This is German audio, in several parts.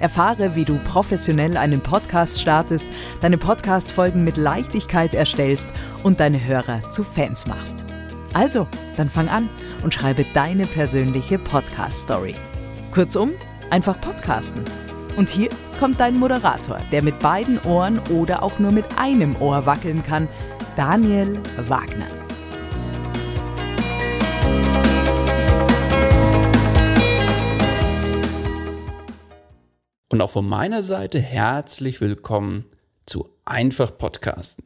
Erfahre, wie du professionell einen Podcast startest, deine Podcast-Folgen mit Leichtigkeit erstellst und deine Hörer zu Fans machst. Also, dann fang an und schreibe deine persönliche Podcast-Story. Kurzum, einfach podcasten. Und hier kommt dein Moderator, der mit beiden Ohren oder auch nur mit einem Ohr wackeln kann, Daniel Wagner. Und auch von meiner Seite herzlich willkommen zu Einfach Podcasten.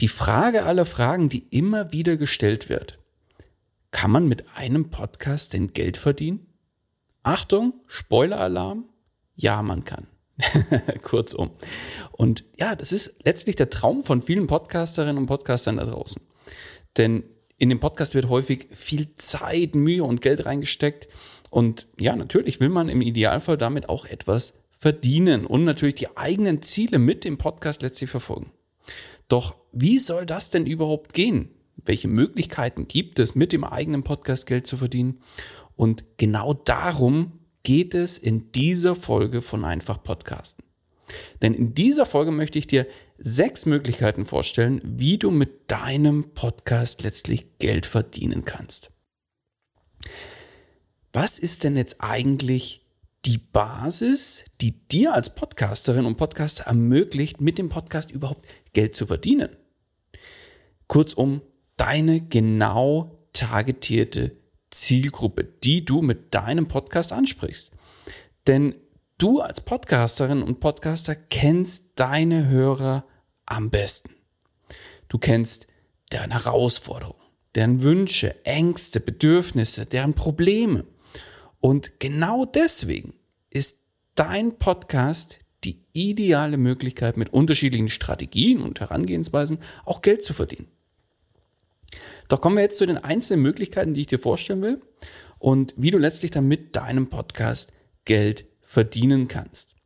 Die Frage aller Fragen, die immer wieder gestellt wird. Kann man mit einem Podcast denn Geld verdienen? Achtung, Spoiler-Alarm. Ja, man kann. Kurzum. Und ja, das ist letztlich der Traum von vielen Podcasterinnen und Podcastern da draußen. Denn in dem Podcast wird häufig viel Zeit, Mühe und Geld reingesteckt. Und ja, natürlich will man im Idealfall damit auch etwas verdienen und natürlich die eigenen Ziele mit dem Podcast letztlich verfolgen. Doch wie soll das denn überhaupt gehen? Welche Möglichkeiten gibt es, mit dem eigenen Podcast Geld zu verdienen? Und genau darum geht es in dieser Folge von Einfach Podcasten. Denn in dieser Folge möchte ich dir sechs Möglichkeiten vorstellen, wie du mit deinem Podcast letztlich Geld verdienen kannst was ist denn jetzt eigentlich die Basis, die dir als Podcasterin und Podcaster ermöglicht, mit dem Podcast überhaupt Geld zu verdienen? Kurzum, deine genau targetierte Zielgruppe, die du mit deinem Podcast ansprichst. Denn du als Podcasterin und Podcaster kennst deine Hörer am besten. Du kennst deren Herausforderungen, deren Wünsche, Ängste, Bedürfnisse, deren Probleme. Und genau deswegen ist dein Podcast die ideale Möglichkeit, mit unterschiedlichen Strategien und Herangehensweisen auch Geld zu verdienen. Doch kommen wir jetzt zu den einzelnen Möglichkeiten, die ich dir vorstellen will und wie du letztlich dann mit deinem Podcast Geld verdienen kannst.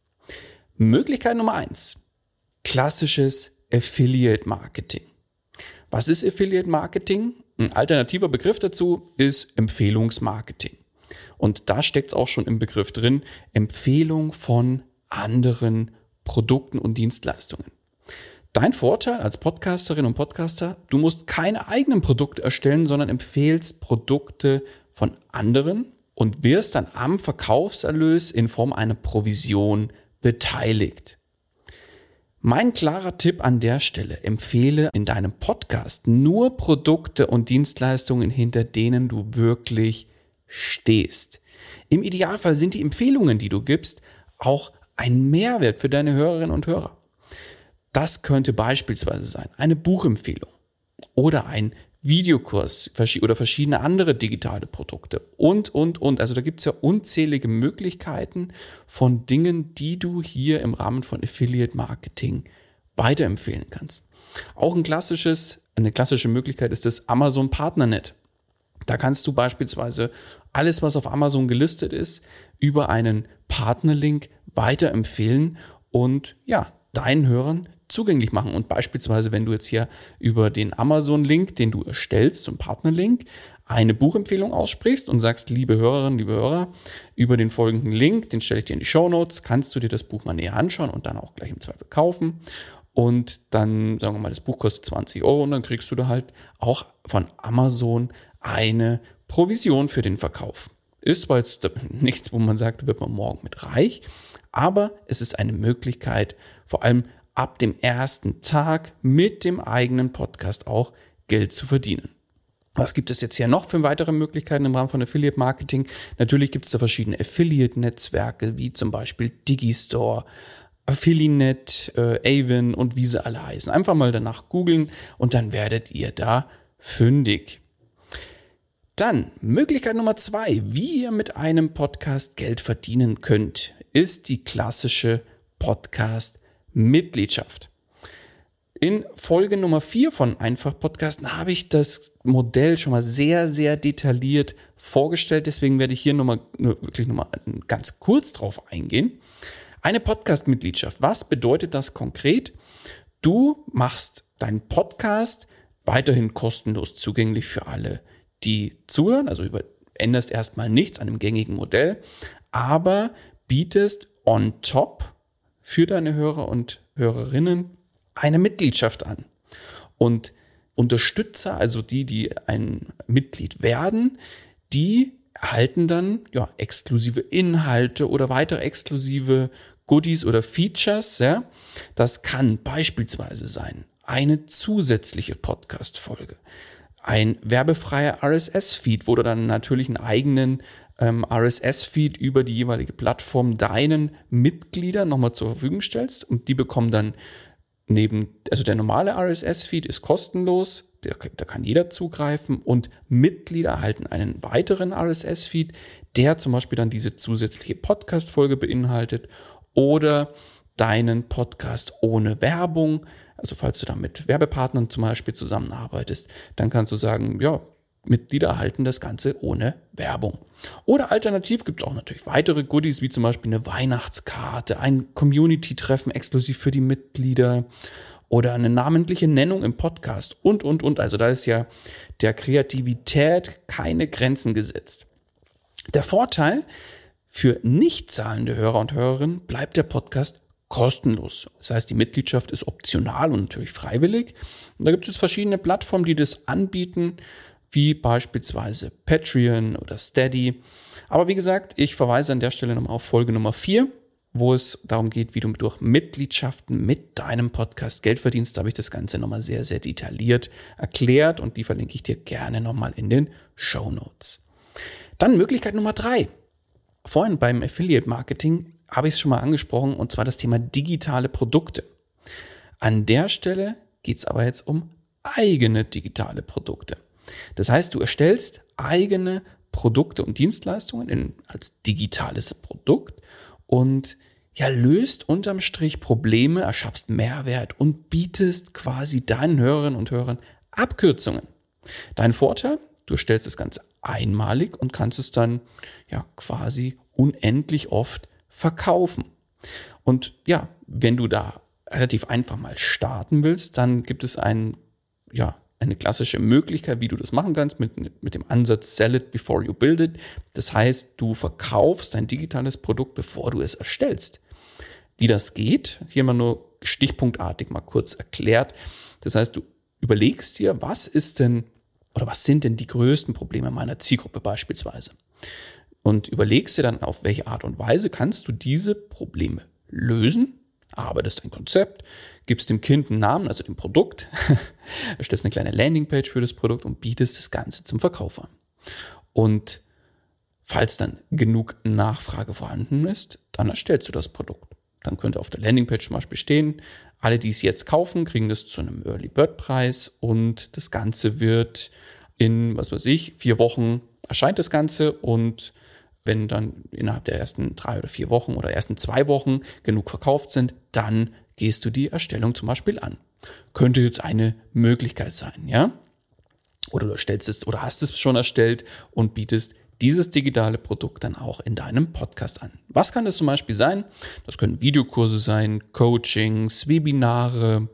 Möglichkeit Nummer eins: Klassisches Affiliate Marketing. Was ist Affiliate Marketing? Ein alternativer Begriff dazu ist Empfehlungsmarketing. Und da steckt es auch schon im Begriff drin, Empfehlung von anderen Produkten und Dienstleistungen. Dein Vorteil als Podcasterin und Podcaster, du musst keine eigenen Produkte erstellen, sondern empfehlst Produkte von anderen und wirst dann am Verkaufserlös in Form einer Provision beteiligt. Mein klarer Tipp an der Stelle, empfehle in deinem Podcast nur Produkte und Dienstleistungen, hinter denen du wirklich stehst. Im Idealfall sind die Empfehlungen, die du gibst, auch ein Mehrwert für deine Hörerinnen und Hörer. Das könnte beispielsweise sein eine Buchempfehlung oder ein Videokurs oder verschiedene andere digitale Produkte und, und, und. Also da gibt es ja unzählige Möglichkeiten von Dingen, die du hier im Rahmen von Affiliate Marketing weiterempfehlen kannst. Auch ein klassisches, eine klassische Möglichkeit ist das Amazon Partnernet. Da kannst du beispielsweise alles, was auf Amazon gelistet ist, über einen Partnerlink weiterempfehlen und ja, deinen Hörern zugänglich machen. Und beispielsweise, wenn du jetzt hier über den Amazon-Link, den du erstellst, zum Partner-Link, eine Buchempfehlung aussprichst und sagst, liebe Hörerinnen, liebe Hörer, über den folgenden Link, den stelle ich dir in die Show Notes, kannst du dir das Buch mal näher anschauen und dann auch gleich im Zweifel kaufen. Und dann, sagen wir mal, das Buch kostet 20 Euro und dann kriegst du da halt auch von Amazon eine Provision für den Verkauf. Ist zwar jetzt nichts, wo man sagt, wird man morgen mit reich, aber es ist eine Möglichkeit, vor allem ab dem ersten Tag mit dem eigenen Podcast auch Geld zu verdienen. Was gibt es jetzt hier noch für weitere Möglichkeiten im Rahmen von Affiliate Marketing? Natürlich gibt es da verschiedene Affiliate-Netzwerke, wie zum Beispiel Digistore, Affiliate, äh, Avon und wie sie alle heißen. Einfach mal danach googeln und dann werdet ihr da fündig. Dann Möglichkeit Nummer zwei, wie ihr mit einem Podcast Geld verdienen könnt, ist die klassische Podcast-Mitgliedschaft. In Folge Nummer 4 von Einfach Podcasten habe ich das Modell schon mal sehr, sehr detailliert vorgestellt. Deswegen werde ich hier nochmal, wirklich nochmal ganz kurz drauf eingehen. Eine Podcast-Mitgliedschaft. Was bedeutet das konkret? Du machst deinen Podcast weiterhin kostenlos zugänglich für alle, die zuhören. Also änderst erstmal nichts an dem gängigen Modell, aber bietest on top für deine Hörer und Hörerinnen eine Mitgliedschaft an. Und Unterstützer, also die, die ein Mitglied werden, die erhalten dann ja, exklusive Inhalte oder weitere exklusive Goodies oder Features. Ja. Das kann beispielsweise sein eine zusätzliche Podcast-Folge, ein werbefreier RSS-Feed, wo du dann natürlich einen eigenen ähm, RSS-Feed über die jeweilige Plattform deinen Mitgliedern nochmal zur Verfügung stellst und die bekommen dann neben, also der normale RSS-Feed ist kostenlos, da kann jeder zugreifen und Mitglieder erhalten einen weiteren RSS-Feed, der zum Beispiel dann diese zusätzliche Podcast-Folge beinhaltet oder deinen Podcast ohne Werbung. Also falls du da mit Werbepartnern zum Beispiel zusammenarbeitest, dann kannst du sagen, ja, Mitglieder erhalten das Ganze ohne Werbung. Oder alternativ gibt es auch natürlich weitere Goodies, wie zum Beispiel eine Weihnachtskarte, ein Community-Treffen exklusiv für die Mitglieder oder eine namentliche Nennung im Podcast und, und, und. Also da ist ja der Kreativität keine Grenzen gesetzt. Der Vorteil für nicht zahlende Hörer und Hörerinnen bleibt der Podcast kostenlos. Das heißt, die Mitgliedschaft ist optional und natürlich freiwillig. Und da gibt es verschiedene Plattformen, die das anbieten wie beispielsweise Patreon oder Steady. Aber wie gesagt, ich verweise an der Stelle nochmal auf Folge Nummer 4, wo es darum geht, wie du durch Mitgliedschaften mit deinem Podcast Geld verdienst. Da habe ich das Ganze nochmal sehr, sehr detailliert erklärt und die verlinke ich dir gerne nochmal in den Show Notes. Dann Möglichkeit Nummer 3. Vorhin beim Affiliate Marketing habe ich es schon mal angesprochen und zwar das Thema digitale Produkte. An der Stelle geht es aber jetzt um eigene digitale Produkte. Das heißt, du erstellst eigene Produkte und Dienstleistungen in, als digitales Produkt und ja, löst unterm Strich Probleme, erschaffst Mehrwert und bietest quasi deinen Hörerinnen und Hörern Abkürzungen. Dein Vorteil, du stellst das Ganze einmalig und kannst es dann ja quasi unendlich oft verkaufen. Und ja, wenn du da relativ einfach mal starten willst, dann gibt es einen ja, eine klassische Möglichkeit, wie du das machen kannst, mit, mit dem Ansatz Sell it before you build it. Das heißt, du verkaufst dein digitales Produkt, bevor du es erstellst. Wie das geht, hier mal nur stichpunktartig mal kurz erklärt. Das heißt, du überlegst dir, was ist denn oder was sind denn die größten Probleme meiner Zielgruppe beispielsweise? Und überlegst dir dann, auf welche Art und Weise kannst du diese Probleme lösen, arbeitest ein Konzept, gibst dem Kind einen Namen, also dem Produkt, erstellst eine kleine Landingpage für das Produkt und bietest das Ganze zum Verkauf an. Und falls dann genug Nachfrage vorhanden ist, dann erstellst du das Produkt. Dann könnte auf der Landingpage zum Beispiel stehen, alle, die es jetzt kaufen, kriegen das zu einem Early Bird Preis und das Ganze wird in, was weiß ich, vier Wochen erscheint das Ganze und wenn dann innerhalb der ersten drei oder vier Wochen oder ersten zwei Wochen genug verkauft sind, dann gehst du die Erstellung zum Beispiel an. Könnte jetzt eine Möglichkeit sein, ja? Oder du stellst es oder hast es schon erstellt und bietest dieses digitale Produkt dann auch in deinem Podcast an. Was kann das zum Beispiel sein? Das können Videokurse sein, Coachings, Webinare,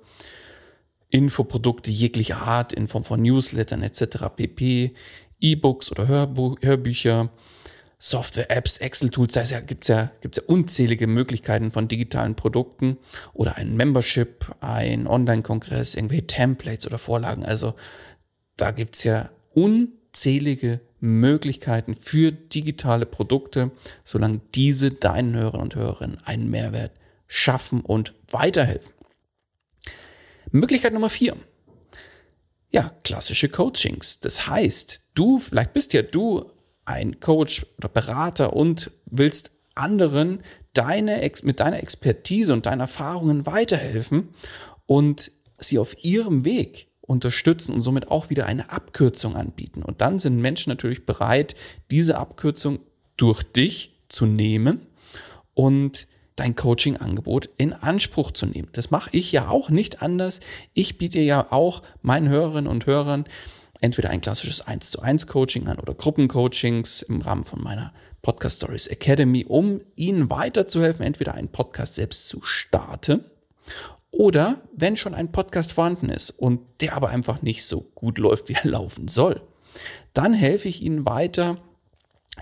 Infoprodukte jeglicher Art in Form von Newslettern etc. pp, E-Books oder Hörbu Hörbücher, Software, Apps, Excel-Tools, da ja, gibt es ja, gibt's ja unzählige Möglichkeiten von digitalen Produkten oder ein Membership, ein Online-Kongress, irgendwelche Templates oder Vorlagen. Also da gibt es ja unzählige Möglichkeiten für digitale Produkte, solange diese deinen Hörern und Hörerinnen einen Mehrwert schaffen und weiterhelfen. Möglichkeit Nummer vier. Ja, klassische Coachings. Das heißt, du, vielleicht bist ja du ein Coach oder Berater und willst anderen deine, mit deiner Expertise und deinen Erfahrungen weiterhelfen und sie auf ihrem Weg unterstützen und somit auch wieder eine Abkürzung anbieten. Und dann sind Menschen natürlich bereit, diese Abkürzung durch dich zu nehmen und dein Coaching-Angebot in Anspruch zu nehmen. Das mache ich ja auch nicht anders. Ich biete ja auch meinen Hörerinnen und Hörern entweder ein klassisches 1 zu 1 Coaching an oder Gruppencoachings im Rahmen von meiner Podcast Stories Academy, um Ihnen weiterzuhelfen, entweder einen Podcast selbst zu starten oder wenn schon ein Podcast vorhanden ist und der aber einfach nicht so gut läuft, wie er laufen soll, dann helfe ich Ihnen weiter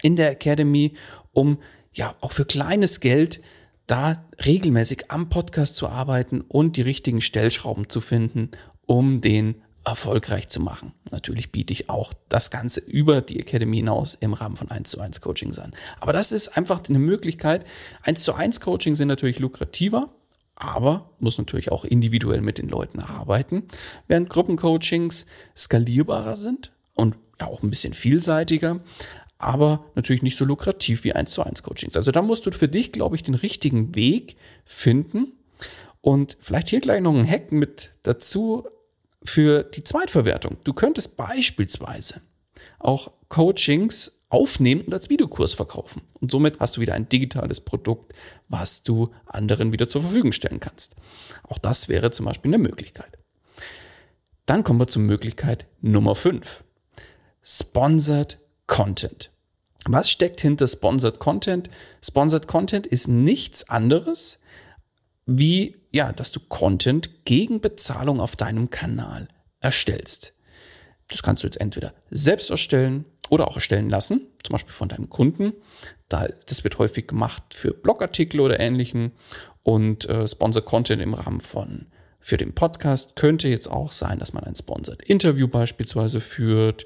in der Academy, um ja auch für kleines Geld da regelmäßig am Podcast zu arbeiten und die richtigen Stellschrauben zu finden, um den erfolgreich zu machen. Natürlich biete ich auch das Ganze über die Academy hinaus im Rahmen von 1 zu 1 Coachings an. Aber das ist einfach eine Möglichkeit. 1 zu 1 Coachings sind natürlich lukrativer, aber muss natürlich auch individuell mit den Leuten arbeiten, während Gruppencoachings skalierbarer sind und ja auch ein bisschen vielseitiger, aber natürlich nicht so lukrativ wie 1 zu 1 Coachings. Also da musst du für dich, glaube ich, den richtigen Weg finden und vielleicht hier gleich noch ein Hack mit dazu für die Zweitverwertung. Du könntest beispielsweise auch Coachings aufnehmen und als Videokurs verkaufen. Und somit hast du wieder ein digitales Produkt, was du anderen wieder zur Verfügung stellen kannst. Auch das wäre zum Beispiel eine Möglichkeit. Dann kommen wir zur Möglichkeit Nummer 5. Sponsored Content. Was steckt hinter Sponsored Content? Sponsored Content ist nichts anderes wie, ja, dass du Content gegen Bezahlung auf deinem Kanal erstellst. Das kannst du jetzt entweder selbst erstellen oder auch erstellen lassen, zum Beispiel von deinem Kunden. das wird häufig gemacht für Blogartikel oder ähnlichen und äh, Sponsor Content im Rahmen von für den Podcast könnte jetzt auch sein, dass man ein Sponsored Interview beispielsweise führt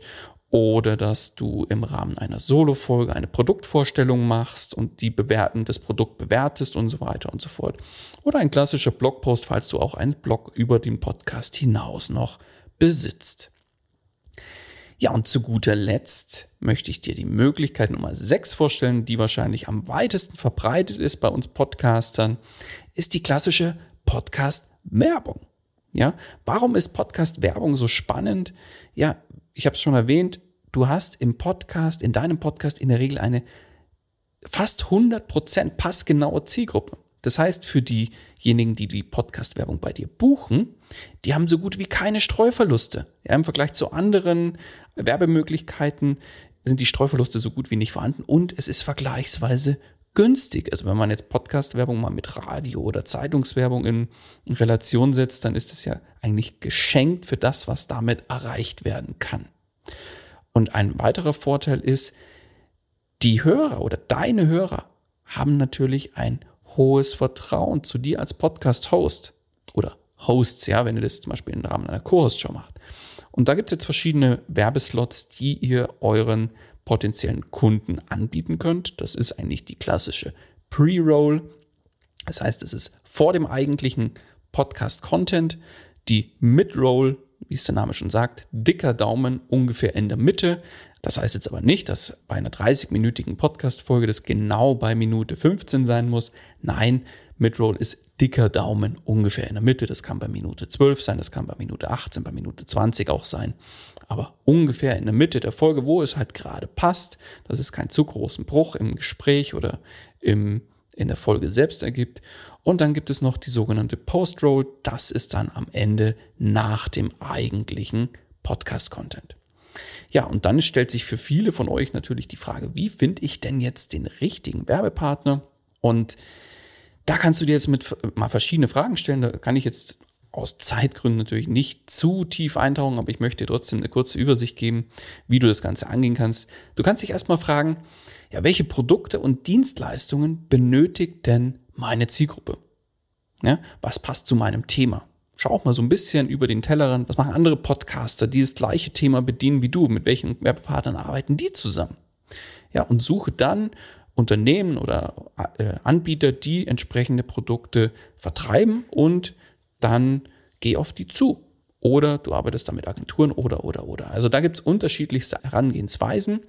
oder dass du im Rahmen einer Solo-Folge eine Produktvorstellung machst und die bewerten, das Produkt bewertest und so weiter und so fort. Oder ein klassischer Blogpost, falls du auch einen Blog über den Podcast hinaus noch besitzt. Ja, und zu guter Letzt möchte ich dir die Möglichkeit Nummer 6 vorstellen, die wahrscheinlich am weitesten verbreitet ist bei uns Podcastern, ist die klassische Podcast-Werbung. Ja, warum ist Podcast-Werbung so spannend? Ja, ich habe es schon erwähnt, du hast im Podcast, in deinem Podcast in der Regel eine fast 100% passgenaue Zielgruppe. Das heißt, für diejenigen, die die Podcast-Werbung bei dir buchen, die haben so gut wie keine Streuverluste. Ja, Im Vergleich zu anderen Werbemöglichkeiten sind die Streuverluste so gut wie nicht vorhanden und es ist vergleichsweise günstig. Also wenn man jetzt Podcast-Werbung mal mit Radio oder Zeitungswerbung in, Relation setzt, dann ist es ja eigentlich geschenkt für das, was damit erreicht werden kann. Und ein weiterer Vorteil ist, die Hörer oder deine Hörer haben natürlich ein hohes Vertrauen zu dir als Podcast-Host oder Hosts, ja, wenn ihr das zum Beispiel im Rahmen einer Co-Host-Show macht. Und da gibt es jetzt verschiedene Werbeslots, die ihr euren potenziellen Kunden anbieten könnt. Das ist eigentlich die klassische Pre-Roll. Das heißt, es ist vor dem eigentlichen Podcast-Content. Die Mid-Roll, wie es der Name schon sagt, dicker Daumen ungefähr in der Mitte. Das heißt jetzt aber nicht, dass bei einer 30-minütigen Podcast-Folge das genau bei Minute 15 sein muss. Nein, Midroll ist dicker Daumen ungefähr in der Mitte. Das kann bei Minute 12 sein, das kann bei Minute 18, bei Minute 20 auch sein. Aber ungefähr in der Mitte der Folge, wo es halt gerade passt, dass es keinen zu großen Bruch im Gespräch oder im, in der Folge selbst ergibt. Und dann gibt es noch die sogenannte Post-Roll. Das ist dann am Ende nach dem eigentlichen Podcast-Content. Ja, und dann stellt sich für viele von euch natürlich die Frage, wie finde ich denn jetzt den richtigen Werbepartner? Und da kannst du dir jetzt mit mal verschiedene Fragen stellen. Da kann ich jetzt aus Zeitgründen natürlich nicht zu tief eintauchen, aber ich möchte dir trotzdem eine kurze Übersicht geben, wie du das Ganze angehen kannst. Du kannst dich erstmal fragen, ja, welche Produkte und Dienstleistungen benötigt denn meine Zielgruppe? Ja, was passt zu meinem Thema? Schau auch mal so ein bisschen über den Tellerrand. Was machen andere Podcaster, die das gleiche Thema bedienen wie du? Mit welchen Werbepartnern arbeiten die zusammen? Ja, und suche dann Unternehmen oder äh, Anbieter, die entsprechende Produkte vertreiben und dann geh auf die zu. Oder du arbeitest da mit Agenturen oder, oder, oder. Also da gibt's unterschiedlichste Herangehensweisen.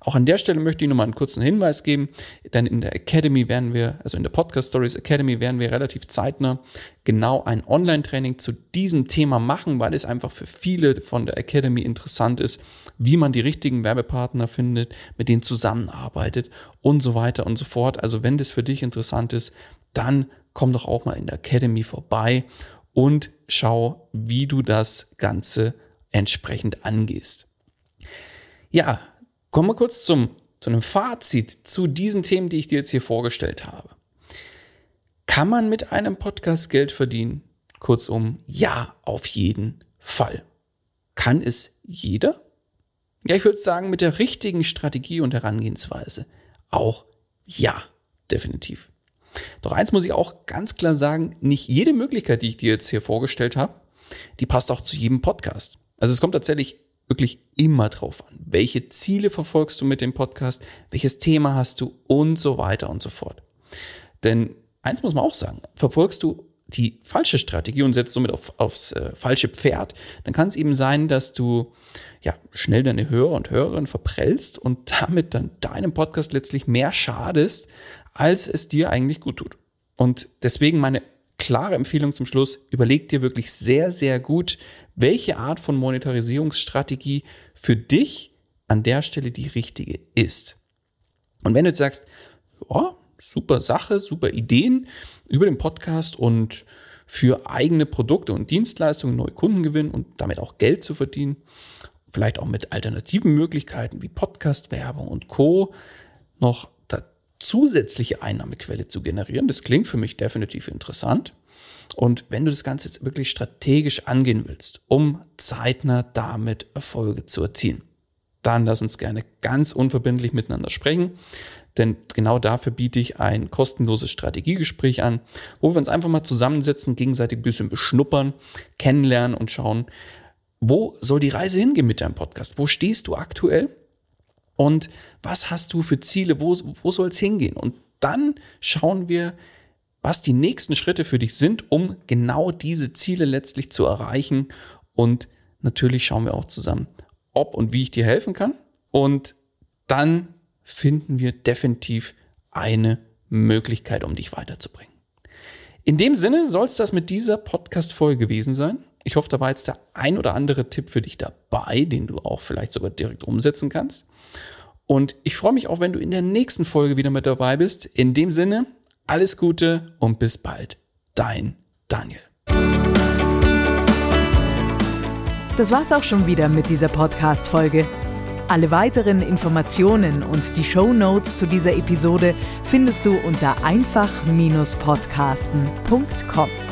Auch an der Stelle möchte ich nochmal einen kurzen Hinweis geben, denn in der Academy werden wir, also in der Podcast Stories Academy werden wir relativ zeitnah genau ein Online-Training zu diesem Thema machen, weil es einfach für viele von der Academy interessant ist, wie man die richtigen Werbepartner findet, mit denen zusammenarbeitet und so weiter und so fort. Also wenn das für dich interessant ist, dann komm doch auch mal in der Academy vorbei und schau, wie du das Ganze entsprechend angehst. Ja, kommen wir kurz zum, zu einem Fazit zu diesen Themen, die ich dir jetzt hier vorgestellt habe. Kann man mit einem Podcast Geld verdienen? Kurzum, ja, auf jeden Fall. Kann es jeder? Ja, ich würde sagen, mit der richtigen Strategie und Herangehensweise auch ja, definitiv. Doch eins muss ich auch ganz klar sagen, nicht jede Möglichkeit, die ich dir jetzt hier vorgestellt habe, die passt auch zu jedem Podcast. Also es kommt tatsächlich wirklich immer drauf an, welche Ziele verfolgst du mit dem Podcast, welches Thema hast du und so weiter und so fort. Denn eins muss man auch sagen, verfolgst du die falsche Strategie und setzt somit auf, aufs äh, falsche Pferd, dann kann es eben sein, dass du ja schnell deine Hörer und Hörerinnen verprellst und damit dann deinem Podcast letztlich mehr schadest, als es dir eigentlich gut tut. Und deswegen meine klare Empfehlung zum Schluss, überleg dir wirklich sehr, sehr gut, welche Art von Monetarisierungsstrategie für dich an der Stelle die richtige ist. Und wenn du jetzt sagst, oh, super Sache, super Ideen über den Podcast und für eigene Produkte und Dienstleistungen neue Kunden gewinnen und damit auch Geld zu verdienen, vielleicht auch mit alternativen Möglichkeiten wie Podcast-Werbung und Co. noch zusätzliche Einnahmequelle zu generieren. Das klingt für mich definitiv interessant. Und wenn du das Ganze jetzt wirklich strategisch angehen willst, um zeitnah damit Erfolge zu erzielen, dann lass uns gerne ganz unverbindlich miteinander sprechen. Denn genau dafür biete ich ein kostenloses Strategiegespräch an, wo wir uns einfach mal zusammensetzen, gegenseitig ein bisschen beschnuppern, kennenlernen und schauen, wo soll die Reise hingehen mit deinem Podcast? Wo stehst du aktuell? Und was hast du für Ziele? Wo, wo soll es hingehen? Und dann schauen wir, was die nächsten Schritte für dich sind, um genau diese Ziele letztlich zu erreichen. Und natürlich schauen wir auch zusammen, ob und wie ich dir helfen kann. Und dann finden wir definitiv eine Möglichkeit, um dich weiterzubringen. In dem Sinne soll es das mit dieser Podcast-Folge gewesen sein. Ich hoffe, da war jetzt der ein oder andere Tipp für dich dabei, den du auch vielleicht sogar direkt umsetzen kannst. Und ich freue mich auch, wenn du in der nächsten Folge wieder mit dabei bist. In dem Sinne, alles Gute und bis bald. Dein Daniel. Das war's auch schon wieder mit dieser Podcast-Folge. Alle weiteren Informationen und die Show Notes zu dieser Episode findest du unter einfach-podcasten.com.